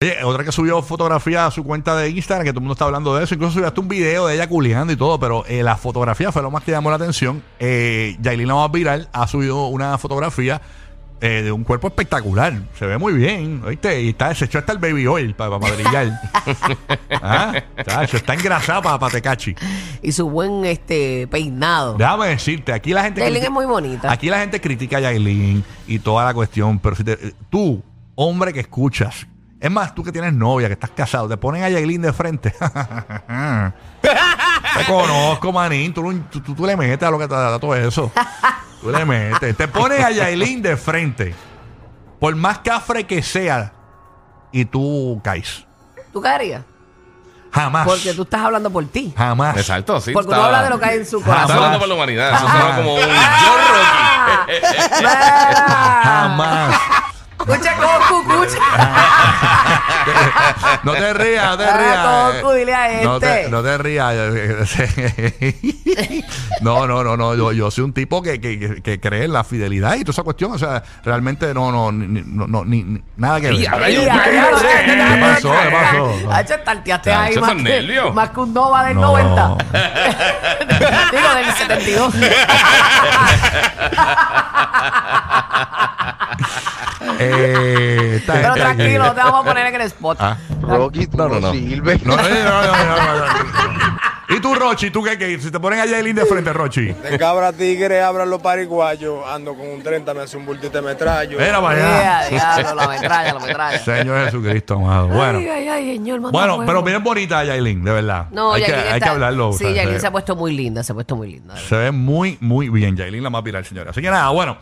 Oye, otra que subió fotografía a su cuenta de Instagram, que todo el mundo está hablando de eso. Incluso subió hasta un video de ella culiando y todo, pero eh, la fotografía fue lo más que llamó la atención. Eh, Yailin la más viral ha subido una fotografía eh, de un cuerpo espectacular. Se ve muy bien, ¿oíste? Y está, se echó hasta el baby oil para brillar. ¿Ah? Chacho, está engrasada para pa Tecachi. Y su buen este peinado. Déjame decirte, aquí la gente. Yailin es muy bonita. Aquí la gente critica a Yailin y toda la cuestión, pero si te- tú, hombre que escuchas, es más, tú que tienes novia, que estás casado, te ponen a Yailin de frente. te conozco, manín, tú, tú- tú- tú le metes a lo que te da todo eso. Tú le metes. Te pones a Yailin de frente, por más cafre que sea, y tú caes. ¿Tú caerías? Jamás. Porque tú estás hablando por ti. Jamás. Exacto, sí. Porque uno está- habla de lo que hay en su corazón. hablando por la humanidad. Eso suena como un John Rocky. Jamás. Escucha, Goku, escucha. No te rías, no te rías. A No te, este. no te rías. No, no, no, no. Yo, yo soy un tipo que, que, que- cree en la fidelidad y toda esa cuestión. O sea, realmente no, no, ni, no, no, ni- ni- nada que ver. Ay, ¿qué ay, ay, ay, ¿Qué pasó? ¿Qué pasó? Hacho, tarteaste Chacho, ahí esos más que, más que un Nova del No. 90. Digo, del 72. Eh, esta Pero gente aquí- tranquilo, no te vamos a poner en el spot. Ah. Rocky, tú No, no, no, no. sirves. No, no, no, no, no, no, no. ¿Y tú, Rochi? ¿Tú qué, qué? Si te ponen a Yailin de frente, Rochi. De cabra tigre abran los pariguayos, ando con un 30, me hace un bultito de metrallo. Era para allá. Yeah, diablo, la metralla, la metralla. Señor Jesucristo, amado. Bueno. Ay, ay, ay, señor, manda Bueno, fuego. pero bien bonita Yailin, de verdad. No, hay, que, hay que hablarlo. Sí, Yailin se- se ha puesto muy linda, se ha puesto muy linda. Se ve muy, muy bien. Yailin la más viral, señora. Así que nada, bueno.